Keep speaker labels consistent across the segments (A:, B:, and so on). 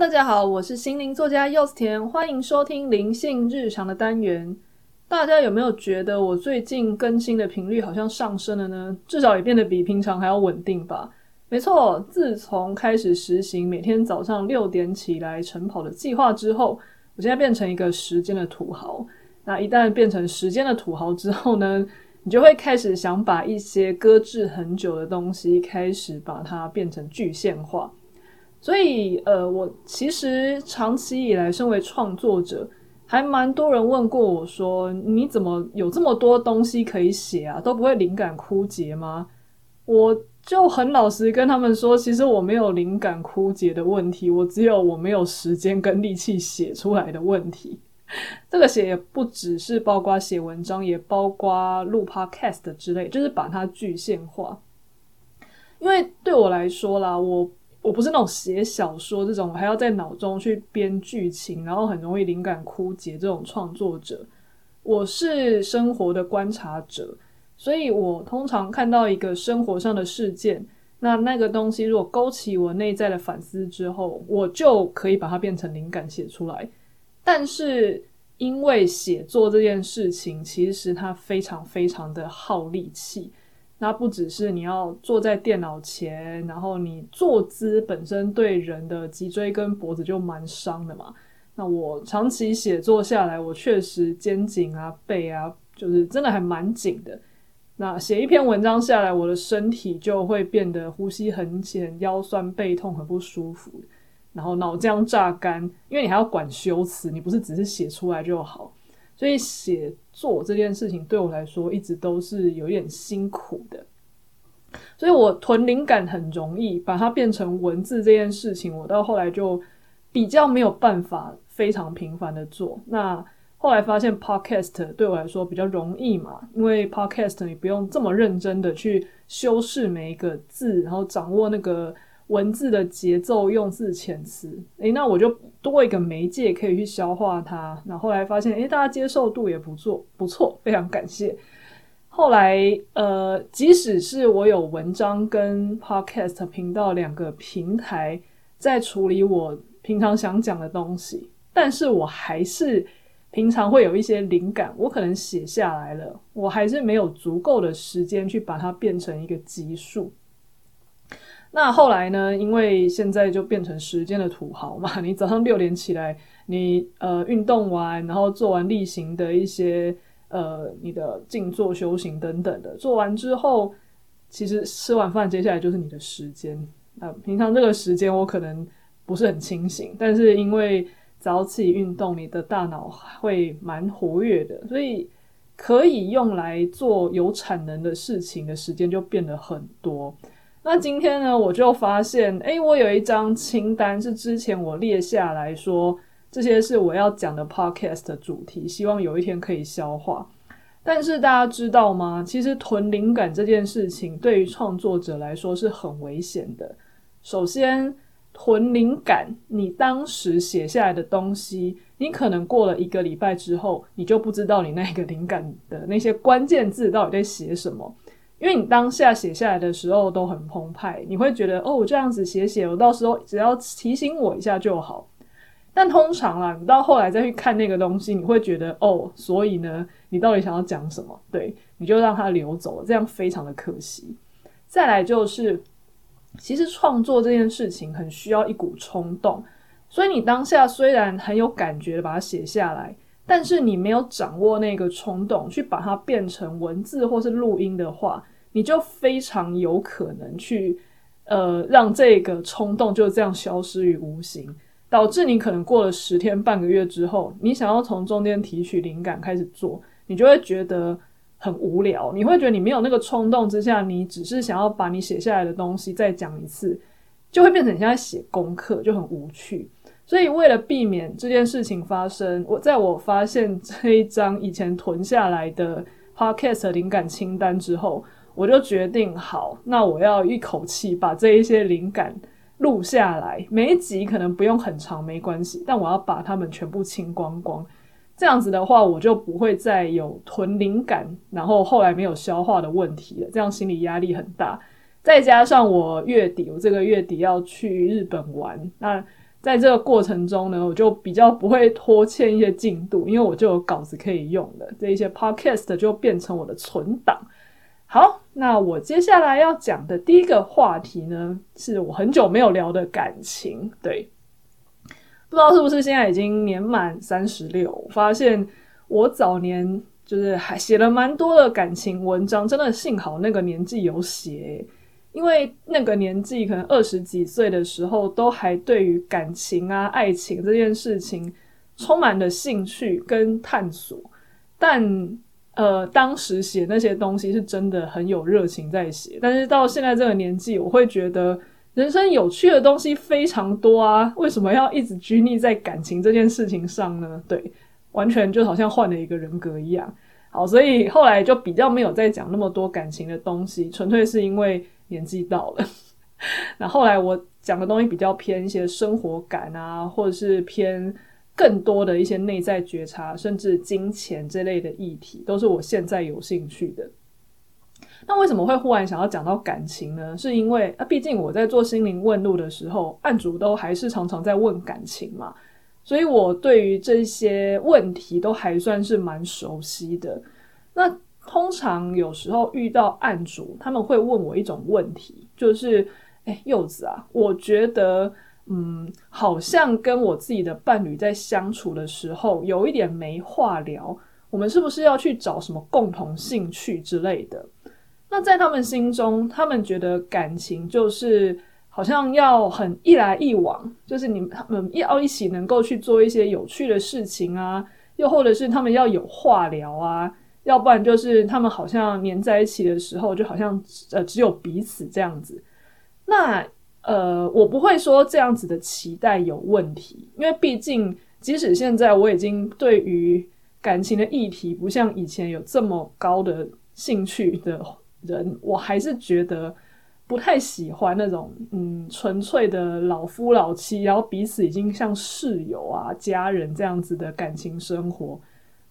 A: 大家好，我是心灵作家柚子甜，欢迎收听灵性日常的单元。大家有没有觉得我最近更新的频率好像上升了呢？至少也变得比平常还要稳定吧？没错，自从开始实行每天早上六点起来晨跑的计划之后，我现在变成一个时间的土豪。那一旦变成时间的土豪之后呢，你就会开始想把一些搁置很久的东西，开始把它变成具现化。所以，呃，我其实长期以来，身为创作者，还蛮多人问过我说：“你怎么有这么多东西可以写啊？都不会灵感枯竭吗？”我就很老实跟他们说，其实我没有灵感枯竭的问题，我只有我没有时间跟力气写出来的问题。这个写也不只是包括写文章，也包括录 podcast 之类，就是把它具现化。因为对我来说啦，我。我不是那种写小说这种还要在脑中去编剧情，然后很容易灵感枯竭这种创作者。我是生活的观察者，所以我通常看到一个生活上的事件，那那个东西如果勾起我内在的反思之后，我就可以把它变成灵感写出来。但是因为写作这件事情，其实它非常非常的耗力气。那不只是你要坐在电脑前，然后你坐姿本身对人的脊椎跟脖子就蛮伤的嘛。那我长期写作下来，我确实肩颈啊、背啊，就是真的还蛮紧的。那写一篇文章下来，我的身体就会变得呼吸很浅、腰酸背痛、很不舒服，然后脑浆榨干，因为你还要管修辞，你不是只是写出来就好。所以写作这件事情对我来说一直都是有点辛苦的，所以我囤灵感很容易，把它变成文字这件事情，我到后来就比较没有办法非常频繁的做。那后来发现 Podcast 对我来说比较容易嘛，因为 Podcast 你不用这么认真的去修饰每一个字，然后掌握那个。文字的节奏、用字遣词，诶，那我就多一个媒介可以去消化它。然后来发现，诶，大家接受度也不错，不错，非常感谢。后来，呃，即使是我有文章跟 Podcast 频道两个平台在处理我平常想讲的东西，但是我还是平常会有一些灵感，我可能写下来了，我还是没有足够的时间去把它变成一个集数。那后来呢？因为现在就变成时间的土豪嘛，你早上六点起来，你呃运动完，然后做完例行的一些呃你的静坐修行等等的，做完之后，其实吃完饭接下来就是你的时间。呃，平常这个时间我可能不是很清醒，但是因为早起运动，你的大脑会蛮活跃的，所以可以用来做有产能的事情的时间就变得很多。那今天呢，我就发现，诶，我有一张清单是之前我列下来说，这些是我要讲的 podcast 主题，希望有一天可以消化。但是大家知道吗？其实囤灵感这件事情对于创作者来说是很危险的。首先，囤灵感，你当时写下来的东西，你可能过了一个礼拜之后，你就不知道你那个灵感的那些关键字到底在写什么。因为你当下写下来的时候都很澎湃，你会觉得哦，我这样子写写，我到时候只要提醒我一下就好。但通常啦，你到后来再去看那个东西，你会觉得哦，所以呢，你到底想要讲什么？对，你就让它流走了，这样非常的可惜。再来就是，其实创作这件事情很需要一股冲动，所以你当下虽然很有感觉的把它写下来。但是你没有掌握那个冲动，去把它变成文字或是录音的话，你就非常有可能去，呃，让这个冲动就这样消失于无形，导致你可能过了十天半个月之后，你想要从中间提取灵感开始做，你就会觉得很无聊，你会觉得你没有那个冲动之下，你只是想要把你写下来的东西再讲一次，就会变成你现在写功课，就很无趣。所以，为了避免这件事情发生，我在我发现这一张以前囤下来的 podcast 灵感清单之后，我就决定好，那我要一口气把这一些灵感录下来。每一集可能不用很长，没关系，但我要把它们全部清光光。这样子的话，我就不会再有囤灵感，然后后来没有消化的问题了。这样心理压力很大。再加上我月底，我这个月底要去日本玩，那。在这个过程中呢，我就比较不会拖欠一些进度，因为我就有稿子可以用的，这一些 podcast 就变成我的存档。好，那我接下来要讲的第一个话题呢，是我很久没有聊的感情。对，不知道是不是现在已经年满三十六，发现我早年就是还写了蛮多的感情文章，真的幸好那个年纪有写。因为那个年纪，可能二十几岁的时候，都还对于感情啊、爱情这件事情充满了兴趣跟探索。但呃，当时写那些东西是真的很有热情在写。但是到现在这个年纪，我会觉得人生有趣的东西非常多啊，为什么要一直拘泥在感情这件事情上呢？对，完全就好像换了一个人格一样。好，所以后来就比较没有再讲那么多感情的东西，纯粹是因为。年纪到了，那后来我讲的东西比较偏一些生活感啊，或者是偏更多的一些内在觉察，甚至金钱这类的议题，都是我现在有兴趣的。那为什么会忽然想要讲到感情呢？是因为啊，毕竟我在做心灵问路的时候，案主都还是常常在问感情嘛，所以我对于这些问题都还算是蛮熟悉的。那通常有时候遇到案主，他们会问我一种问题，就是，哎，柚子啊，我觉得，嗯，好像跟我自己的伴侣在相处的时候，有一点没话聊，我们是不是要去找什么共同兴趣之类的？那在他们心中，他们觉得感情就是好像要很一来一往，就是你们他们要一起能够去做一些有趣的事情啊，又或者是他们要有话聊啊。要不然就是他们好像黏在一起的时候，就好像呃只有彼此这样子。那呃，我不会说这样子的期待有问题，因为毕竟即使现在我已经对于感情的议题不像以前有这么高的兴趣的人，我还是觉得不太喜欢那种嗯纯粹的老夫老妻，然后彼此已经像室友啊、家人这样子的感情生活。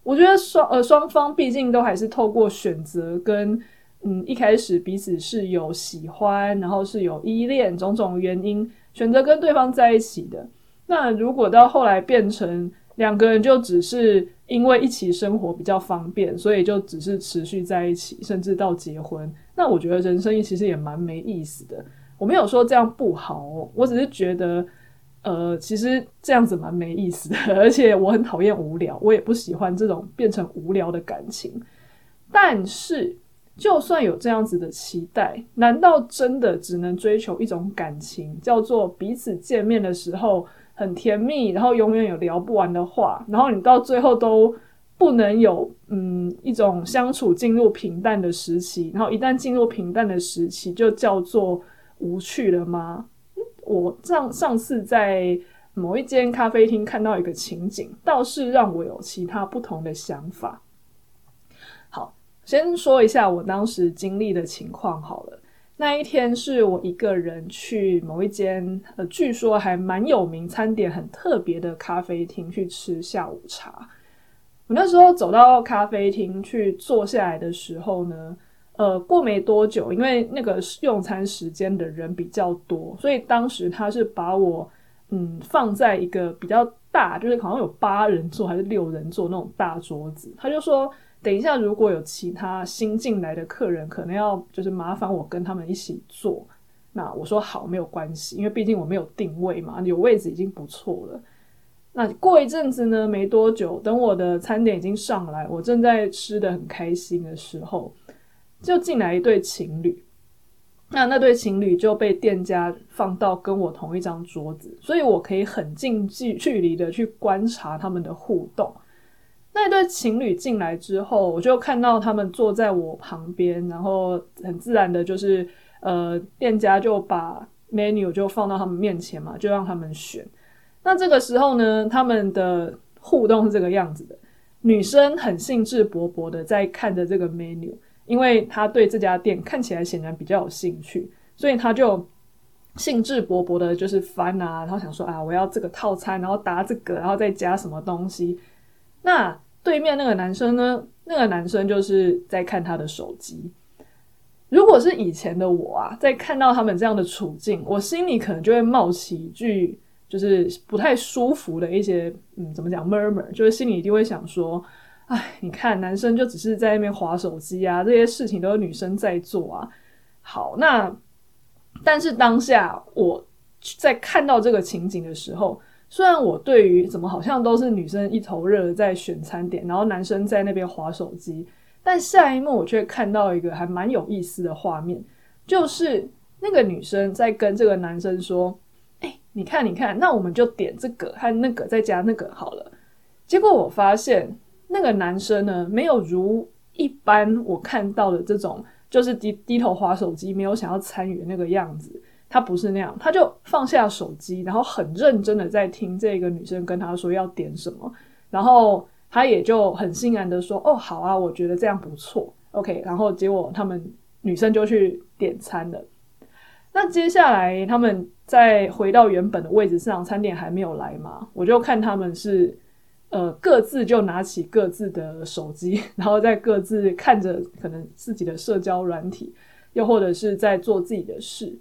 A: 我觉得双呃双方毕竟都还是透过选择跟嗯一开始彼此是有喜欢，然后是有依恋种种原因选择跟对方在一起的。那如果到后来变成两个人就只是因为一起生活比较方便，所以就只是持续在一起，甚至到结婚，那我觉得人生其实也蛮没意思的。我没有说这样不好哦，我只是觉得。呃，其实这样子蛮没意思的，而且我很讨厌无聊，我也不喜欢这种变成无聊的感情。但是，就算有这样子的期待，难道真的只能追求一种感情，叫做彼此见面的时候很甜蜜，然后永远有聊不完的话，然后你到最后都不能有嗯一种相处进入平淡的时期，然后一旦进入平淡的时期，就叫做无趣了吗？我上上次在某一间咖啡厅看到一个情景，倒是让我有其他不同的想法。先说一下我当时经历的情况好了。那一天是我一个人去某一间呃，据说还蛮有名、餐点很特别的咖啡厅去吃下午茶。我那时候走到咖啡厅去坐下来的时候呢，呃，过没多久，因为那个用餐时间的人比较多，所以当时他是把我嗯放在一个比较大，就是好像有八人座还是六人座那种大桌子。他就说，等一下如果有其他新进来的客人，可能要就是麻烦我跟他们一起坐。那我说好，没有关系，因为毕竟我没有定位嘛，有位置已经不错了。那过一阵子呢，没多久，等我的餐点已经上来，我正在吃得很开心的时候。就进来一对情侣，那那对情侣就被店家放到跟我同一张桌子，所以我可以很近距距离的去观察他们的互动。那一对情侣进来之后，我就看到他们坐在我旁边，然后很自然的就是，呃，店家就把 menu 就放到他们面前嘛，就让他们选。那这个时候呢，他们的互动是这个样子的，女生很兴致勃勃的在看着这个 menu。因为他对这家店看起来显然比较有兴趣，所以他就兴致勃勃的，就是翻啊，然后想说啊，我要这个套餐，然后搭这个，然后再加什么东西。那对面那个男生呢？那个男生就是在看他的手机。如果是以前的我啊，在看到他们这样的处境，我心里可能就会冒起一句就是不太舒服的一些，嗯，怎么讲，murmur，就是心里一定会想说，哎，你看男生就只是在那边划手机啊，这些事情都是女生在做啊。好，那但是当下我在看到这个情景的时候，虽然我对于怎么好像都是女生一头热在选餐点，然后男生在那边划手机，但下一幕我却看到一个还蛮有意思的画面，就是那个女生在跟这个男生说。你看，你看，那我们就点这个和那个，再加那个好了。结果我发现那个男生呢，没有如一般我看到的这种，就是低低头滑手机，没有想要参与的那个样子。他不是那样，他就放下手机，然后很认真的在听这个女生跟他说要点什么，然后他也就很欣然的说：“哦，好啊，我觉得这样不错，OK。”然后结果他们女生就去点餐了。那接下来他们再回到原本的位置上，餐点还没有来嘛？我就看他们是呃各自就拿起各自的手机，然后再各自看着可能自己的社交软体，又或者是在做自己的事。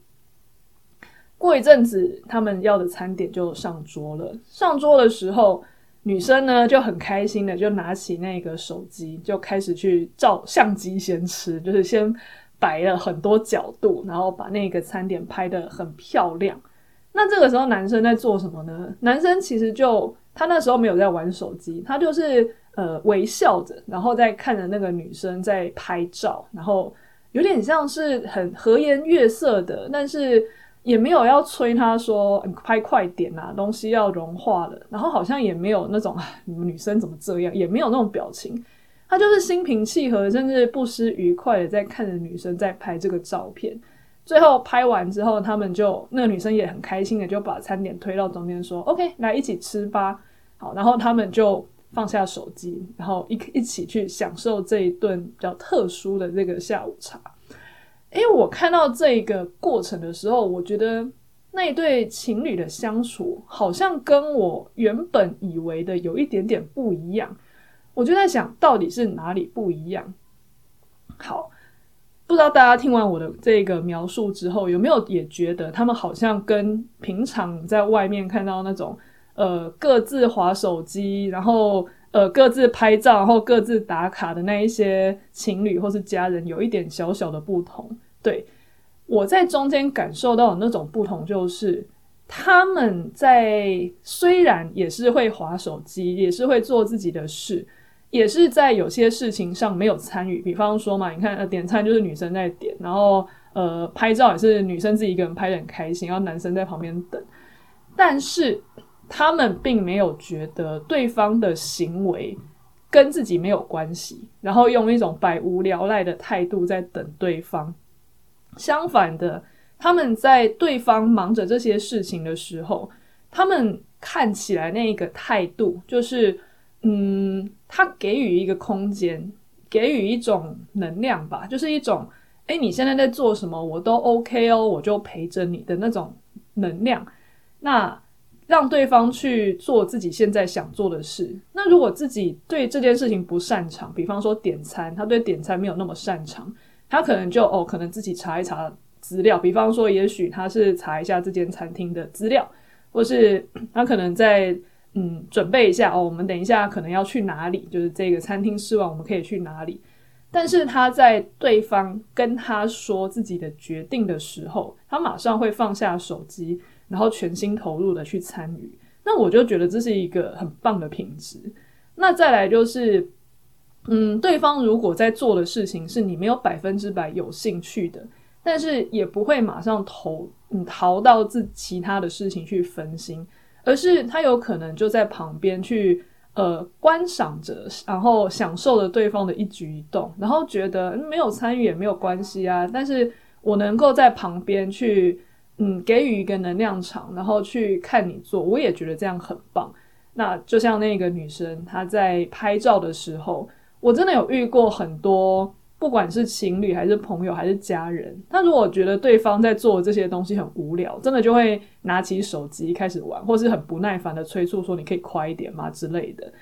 A: 过一阵子，他们要的餐点就上桌了。上桌的时候，女生呢就很开心的就拿起那个手机，就开始去照相机先吃，就是先。摆了很多角度，然后把那个餐点拍得很漂亮。那这个时候男生在做什么呢？男生其实就他那时候没有在玩手机，他就是呃微笑着，然后在看着那个女生在拍照，然后有点像是很和颜悦色的，但是也没有要催他说拍快点啊，东西要融化了。然后好像也没有那种你们女生怎么这样，也没有那种表情。他就是心平气和，甚至不失愉快的在看着女生在拍这个照片。最后拍完之后，他们就那个女生也很开心的就把餐点推到中间说：“OK，来一起吃吧。”好，然后他们就放下手机，然后一一起去享受这一顿比较特殊的这个下午茶。因为我看到这个过程的时候，我觉得那一对情侣的相处好像跟我原本以为的有一点点不一样。我就在想，到底是哪里不一样？好，不知道大家听完我的这个描述之后，有没有也觉得他们好像跟平常在外面看到那种呃各自划手机，然后呃各自拍照，然后各自打卡的那一些情侣或是家人有一点小小的不同？对，我在中间感受到的那种不同，就是他们在虽然也是会划手机，也是会做自己的事。也是在有些事情上没有参与，比方说嘛，你看，呃，点餐就是女生在点，然后呃，拍照也是女生自己一个人拍得很开心，然后男生在旁边等。但是他们并没有觉得对方的行为跟自己没有关系，然后用一种百无聊赖的态度在等对方。相反的，他们在对方忙着这些事情的时候，他们看起来那个态度就是。嗯，他给予一个空间，给予一种能量吧，就是一种，哎，你现在在做什么，我都 OK 哦，我就陪着你的那种能量。那让对方去做自己现在想做的事。那如果自己对这件事情不擅长，比方说点餐，他对点餐没有那么擅长，他可能就哦，可能自己查一查资料，比方说，也许他是查一下这间餐厅的资料，或是他可能在。嗯，准备一下哦，我们等一下可能要去哪里？就是这个餐厅吃完，我们可以去哪里？但是他在对方跟他说自己的决定的时候，他马上会放下手机，然后全心投入的去参与。那我就觉得这是一个很棒的品质。那再来就是，嗯，对方如果在做的事情是你没有百分之百有兴趣的，但是也不会马上投，嗯，逃到自其他的事情去分心。而是他有可能就在旁边去呃观赏着，然后享受着对方的一举一动，然后觉得没有参与也没有关系啊。但是我能够在旁边去嗯给予一个能量场，然后去看你做，我也觉得这样很棒。那就像那个女生她在拍照的时候，我真的有遇过很多。不管是情侣还是朋友还是家人，他如果觉得对方在做这些东西很无聊，真的就会拿起手机开始玩，或是很不耐烦的催促说：“你可以快一点吗？”之类的。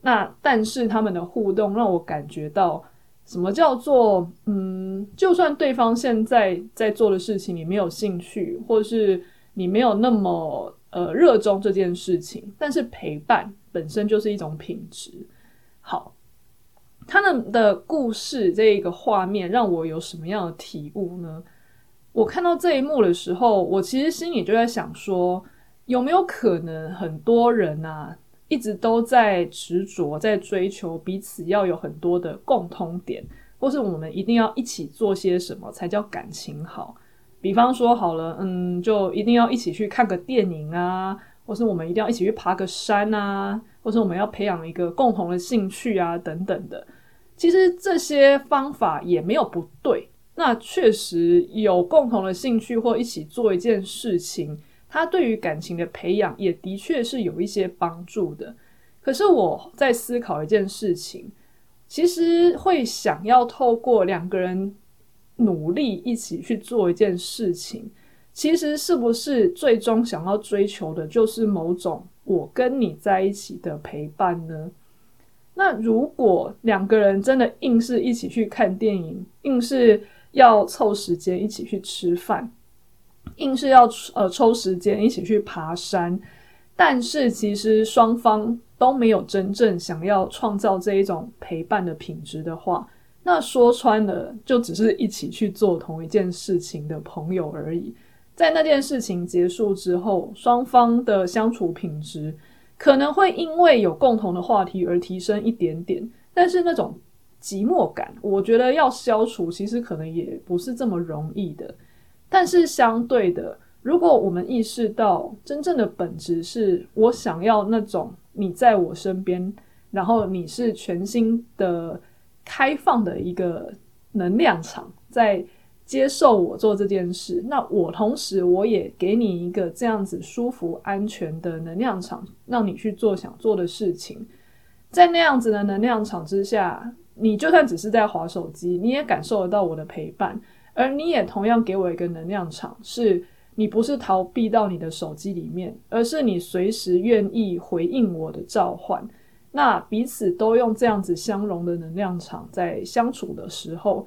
A: 那但是他们的互动让我感觉到，什么叫做嗯，就算对方现在在做的事情你没有兴趣，或是你没有那么呃热衷这件事情，但是陪伴本身就是一种品质。好，他们的故事这一个画面让我有什么样的体悟呢？我看到这一幕的时候，我其实心里就在想说，有没有可能很多人啊，一直都在执着在追求彼此要有很多的共通点，或是我们一定要一起做些什么才叫感情好？比方说好了，嗯，就一定要一起去看个电影啊，或是我们一定要一起去爬个山啊，或是我们要培养一个共同的兴趣啊，等等的。其实这些方法也没有不对。那确实有共同的兴趣或一起做一件事情，它对于感情的培养也的确是有一些帮助的。可是我在思考一件事情，其实会想要透过两个人努力一起去做一件事情，其实是不是最终想要追求的就是某种我跟你在一起的陪伴呢？那如果两个人真的硬是一起去看电影，硬是要凑时间一起去吃饭，硬是要呃抽时间一起去爬山，但是其实双方都没有真正想要创造这一种陪伴的品质的话，那说穿了就只是一起去做同一件事情的朋友而已。在那件事情结束之后，双方的相处品质可能会因为有共同的话题而提升一点点，但是那种。寂寞感，我觉得要消除，其实可能也不是这么容易的。但是相对的，如果我们意识到真正的本质是我想要那种你在我身边，然后你是全新的、开放的一个能量场，在接受我做这件事，那我同时我也给你一个这样子舒服、安全的能量场，让你去做想做的事情。在那样子的能量场之下。你就算只是在划手机，你也感受得到我的陪伴，而你也同样给我一个能量场，是你不是逃避到你的手机里面，而是你随时愿意回应我的召唤。那彼此都用这样子相融的能量场在相处的时候，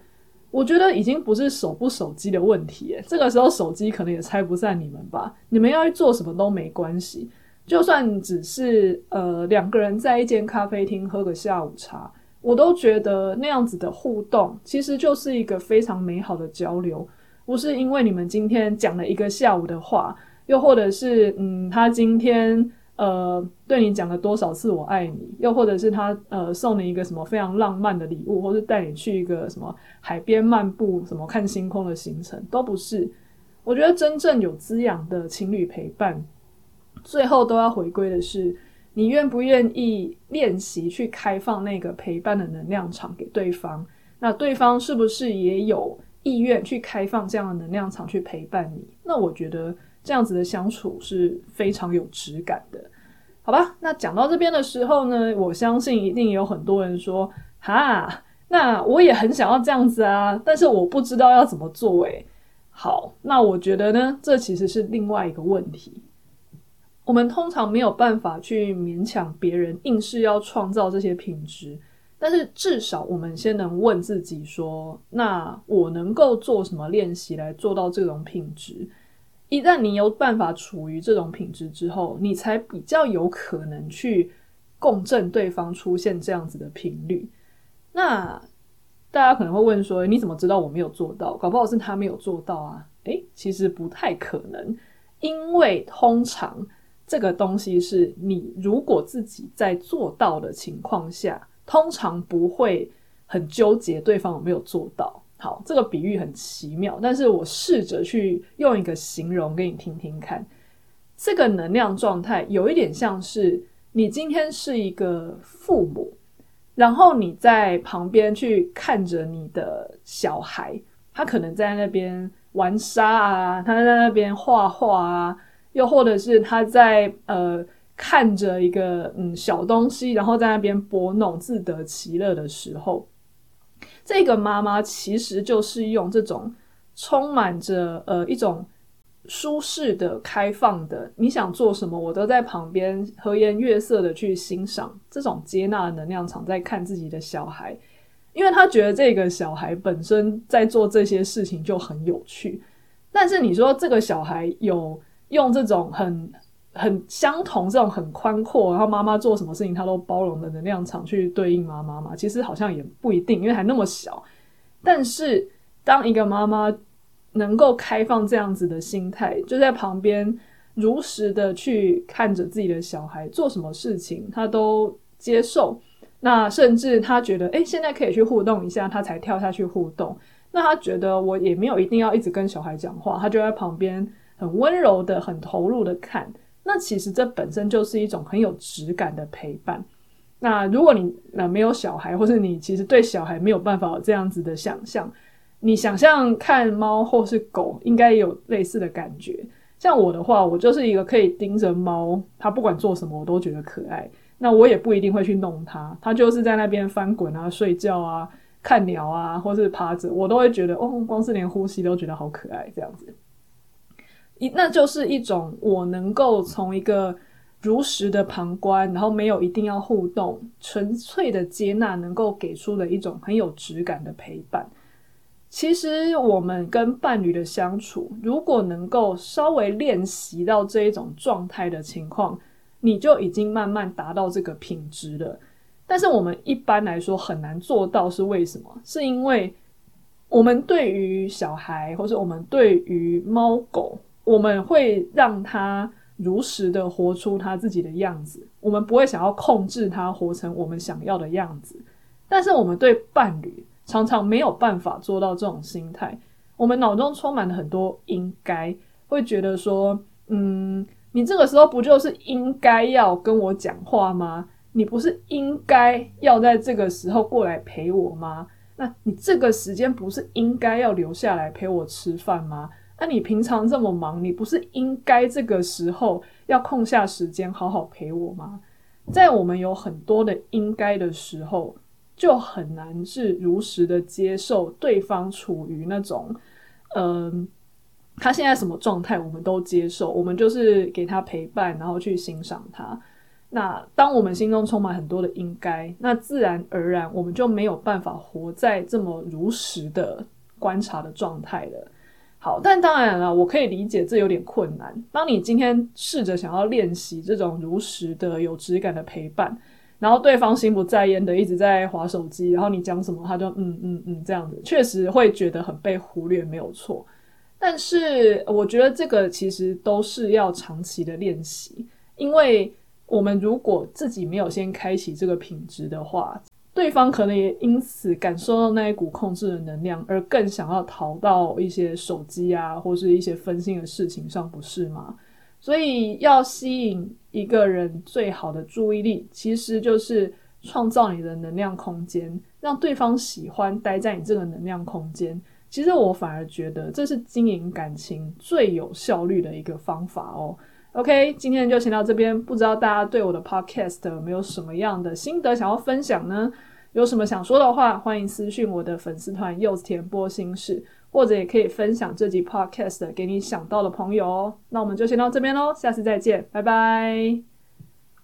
A: 我觉得已经不是手不手机的问题。这个时候手机可能也拆不散你们吧？你们要去做什么都没关系，就算只是呃两个人在一间咖啡厅喝个下午茶。我都觉得那样子的互动，其实就是一个非常美好的交流。不是因为你们今天讲了一个下午的话，又或者是嗯，他今天呃对你讲了多少次“我爱你”，又或者是他呃送你一个什么非常浪漫的礼物，或是带你去一个什么海边漫步、什么看星空的行程，都不是。我觉得真正有滋养的情侣陪伴，最后都要回归的是。你愿不愿意练习去开放那个陪伴的能量场给对方？那对方是不是也有意愿去开放这样的能量场去陪伴你？那我觉得这样子的相处是非常有质感的，好吧？那讲到这边的时候呢，我相信一定有很多人说：“哈，那我也很想要这样子啊，但是我不知道要怎么做。”诶，好，那我觉得呢，这其实是另外一个问题。我们通常没有办法去勉强别人，硬是要创造这些品质。但是至少我们先能问自己说：那我能够做什么练习来做到这种品质？一旦你有办法处于这种品质之后，你才比较有可能去共振对方出现这样子的频率。那大家可能会问说：你怎么知道我没有做到？搞不好是他没有做到啊？诶，其实不太可能，因为通常。这个东西是你如果自己在做到的情况下，通常不会很纠结对方有没有做到。好，这个比喻很奇妙，但是我试着去用一个形容给你听听看。这个能量状态有一点像是你今天是一个父母，然后你在旁边去看着你的小孩，他可能在那边玩沙啊，他在那边画画啊。又或者是他在呃看着一个嗯小东西，然后在那边拨弄自得其乐的时候，这个妈妈其实就是用这种充满着呃一种舒适的、开放的，你想做什么，我都在旁边和颜悦色的去欣赏这种接纳能量场，在看自己的小孩，因为他觉得这个小孩本身在做这些事情就很有趣，但是你说这个小孩有。用这种很很相同，这种很宽阔，然后妈妈做什么事情她都包容的能量场去对应妈妈嘛？其实好像也不一定，因为还那么小。但是当一个妈妈能够开放这样子的心态，就在旁边如实的去看着自己的小孩做什么事情，她都接受。那甚至她觉得，诶，现在可以去互动一下，她才跳下去互动。那她觉得我也没有一定要一直跟小孩讲话，她就在旁边很温柔的、很投入的看。那其实这本身就是一种很有质感的陪伴。那如果你呃没有小孩，或是你其实对小孩没有办法这样子的想象，你想象看猫或是狗，应该有类似的感觉。像我的话，我就是一个可以盯着猫，它不管做什么我都觉得可爱。那我也不一定会去弄它，它就是在那边翻滚啊、睡觉啊、看鸟啊，或是趴着，我都会觉得哦，光是连呼吸都觉得好可爱这样子。那就是一种我能够从一个如实的旁观，然后没有一定要互动，纯粹的接纳，能够给出的一种很有质感的陪伴。其实我们跟伴侣的相处，如果能够稍微练习到这一种状态的情况，你就已经慢慢达到这个品质了。但是我们一般来说很难做到，是为什么？是因为我们对于小孩，或者我们对于猫狗。我们会让他如实的活出他自己的样子，我们不会想要控制他活成我们想要的样子。但是我们对伴侣常常没有办法做到这种心态，我们脑中充满了很多应该，会觉得说，嗯，你这个时候不就是应该要跟我讲话吗？你不是应该要在这个时候过来陪我吗？那你这个时间不是应该要留下来陪我吃饭吗？那你平常这么忙，你不是应该这个时候要空下时间好好陪我吗？在我们有很多的应该的时候，就很难是如实的接受对方处于那种，嗯、他现在什么状态，我们都接受，我们就是给他陪伴，然后去欣赏他。那当我们心中充满很多的应该，那自然而然我们就没有办法活在这么如实的观察的状态了。好，但当然了，我可以理解这有点困难。当你今天试着想要练习这种如实的、有质感的陪伴，然后对方心不在焉的一直在划手机，然后你讲什么他就嗯嗯嗯这样子，确实会觉得很被忽略，没有错。但是我觉得这个其实都是要长期的练习，因为我们如果自己没有先开启这个品质的话。对方可能也因此感受到那一股控制的能量，而更想要逃到一些手机啊，或是一些分心的事情上，不是吗？所以要吸引一个人最好的注意力，其实就是创造你的能量空间，让对方喜欢待在你这个能量空间。其实我反而觉得这是经营感情最有效率的一个方法哦。OK，今天就先到这边。不知道大家对我的 Podcast 有没有什么样的心得想要分享呢？有什么想说的话，欢迎私讯我的粉丝团柚子甜波心事，或者也可以分享这集 Podcast 给你想到的朋友哦。那我们就先到这边喽，下次再见，拜拜。